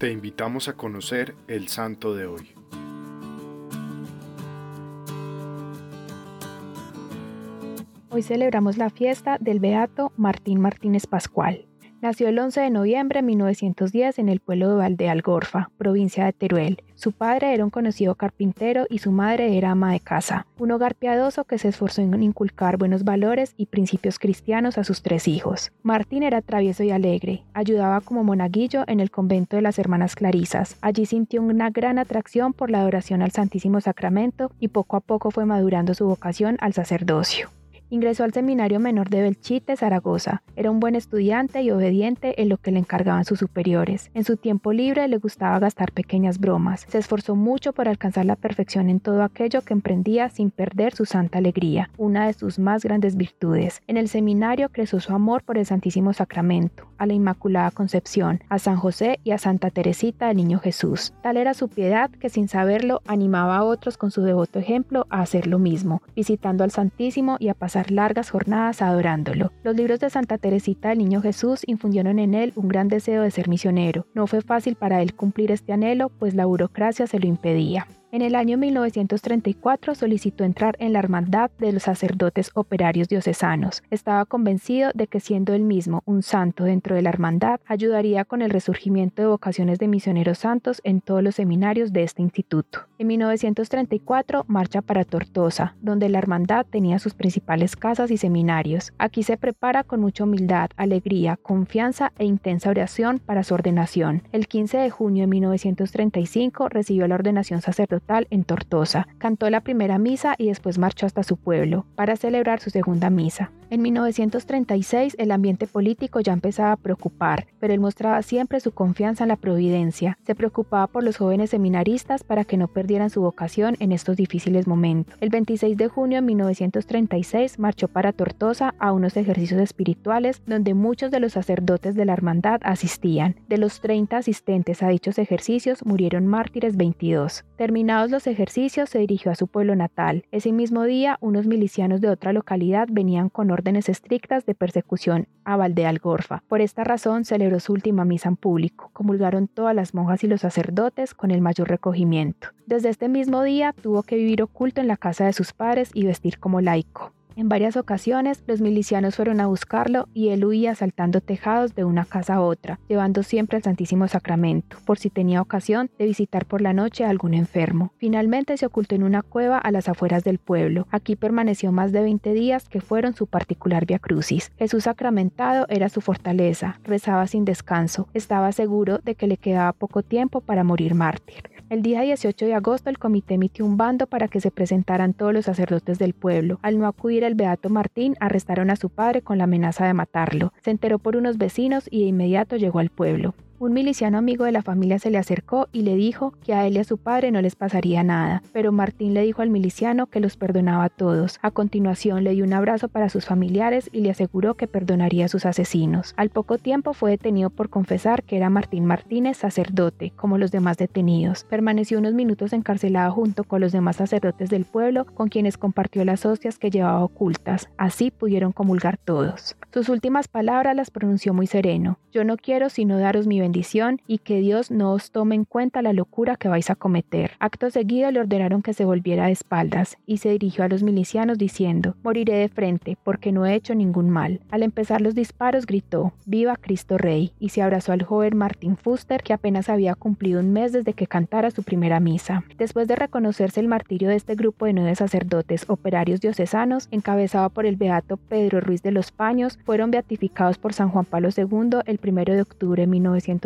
Te invitamos a conocer el santo de hoy. Hoy celebramos la fiesta del Beato Martín Martínez Pascual. Nació el 11 de noviembre de 1910 en el pueblo de Valdealgorfa, provincia de Teruel. Su padre era un conocido carpintero y su madre era ama de casa, un hogar piadoso que se esforzó en inculcar buenos valores y principios cristianos a sus tres hijos. Martín era travieso y alegre, ayudaba como monaguillo en el convento de las Hermanas Clarisas. Allí sintió una gran atracción por la adoración al Santísimo Sacramento y poco a poco fue madurando su vocación al sacerdocio. Ingresó al Seminario Menor de Belchite, Zaragoza. Era un buen estudiante y obediente en lo que le encargaban sus superiores. En su tiempo libre le gustaba gastar pequeñas bromas. Se esforzó mucho por alcanzar la perfección en todo aquello que emprendía sin perder su santa alegría, una de sus más grandes virtudes. En el seminario creció su amor por el Santísimo Sacramento, a la Inmaculada Concepción, a San José y a Santa Teresita del Niño Jesús. Tal era su piedad que sin saberlo animaba a otros con su devoto ejemplo a hacer lo mismo, visitando al Santísimo y a pasar largas jornadas adorándolo. Los libros de Santa Teresita del Niño Jesús infundieron en él un gran deseo de ser misionero. No fue fácil para él cumplir este anhelo, pues la burocracia se lo impedía. En el año 1934 solicitó entrar en la Hermandad de los Sacerdotes Operarios Diocesanos. Estaba convencido de que siendo él mismo un santo dentro de la Hermandad, ayudaría con el resurgimiento de vocaciones de misioneros santos en todos los seminarios de este instituto. En 1934 marcha para Tortosa, donde la Hermandad tenía sus principales casas y seminarios. Aquí se prepara con mucha humildad, alegría, confianza e intensa oración para su ordenación. El 15 de junio de 1935 recibió la ordenación sacerdotal en Tortosa. Cantó la primera misa y después marchó hasta su pueblo para celebrar su segunda misa. En 1936 el ambiente político ya empezaba a preocupar, pero él mostraba siempre su confianza en la providencia. Se preocupaba por los jóvenes seminaristas para que no perdieran su vocación en estos difíciles momentos. El 26 de junio de 1936 marchó para Tortosa a unos ejercicios espirituales donde muchos de los sacerdotes de la hermandad asistían. De los 30 asistentes a dichos ejercicios murieron mártires 22. Terminados los ejercicios se dirigió a su pueblo natal. Ese mismo día unos milicianos de otra localidad venían con órdenes estrictas de persecución a Valdealgorfa. Por esta razón celebró su última misa en público. Comulgaron todas las monjas y los sacerdotes con el mayor recogimiento. Desde este mismo día tuvo que vivir oculto en la casa de sus padres y vestir como laico. En varias ocasiones, los milicianos fueron a buscarlo y él huía saltando tejados de una casa a otra, llevando siempre el Santísimo Sacramento, por si tenía ocasión de visitar por la noche a algún enfermo. Finalmente se ocultó en una cueva a las afueras del pueblo. Aquí permaneció más de 20 días que fueron su particular via crucis. Jesús sacramentado era su fortaleza, rezaba sin descanso, estaba seguro de que le quedaba poco tiempo para morir mártir. El día 18 de agosto el comité emitió un bando para que se presentaran todos los sacerdotes del pueblo. Al no acudir el beato Martín, arrestaron a su padre con la amenaza de matarlo. Se enteró por unos vecinos y de inmediato llegó al pueblo. Un miliciano amigo de la familia se le acercó y le dijo que a él y a su padre no les pasaría nada, pero Martín le dijo al miliciano que los perdonaba a todos. A continuación le dio un abrazo para sus familiares y le aseguró que perdonaría a sus asesinos. Al poco tiempo fue detenido por confesar que era Martín Martínez, sacerdote, como los demás detenidos. Permaneció unos minutos encarcelado junto con los demás sacerdotes del pueblo, con quienes compartió las hostias que llevaba ocultas. Así pudieron comulgar todos. Sus últimas palabras las pronunció muy sereno. Yo no quiero sino daros mi bendición y que Dios no os tome en cuenta la locura que vais a cometer. Acto seguido le ordenaron que se volviera de espaldas y se dirigió a los milicianos diciendo, moriré de frente porque no he hecho ningún mal. Al empezar los disparos gritó, viva Cristo Rey, y se abrazó al joven Martin Fuster que apenas había cumplido un mes desde que cantara su primera misa. Después de reconocerse el martirio de este grupo de nueve sacerdotes operarios diocesanos, encabezado por el beato Pedro Ruiz de los Paños, fueron beatificados por San Juan Pablo II el 1 de octubre de 1900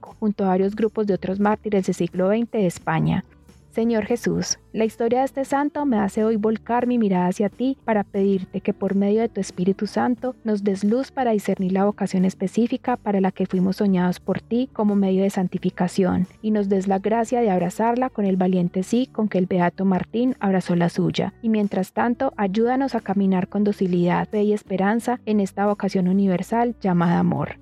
junto a varios grupos de otros mártires del siglo XX de España. Señor Jesús, la historia de este santo me hace hoy volcar mi mirada hacia ti para pedirte que por medio de tu Espíritu Santo nos des luz para discernir la vocación específica para la que fuimos soñados por ti como medio de santificación y nos des la gracia de abrazarla con el valiente sí con que el Beato Martín abrazó la suya. Y mientras tanto, ayúdanos a caminar con docilidad, fe y esperanza en esta vocación universal llamada amor.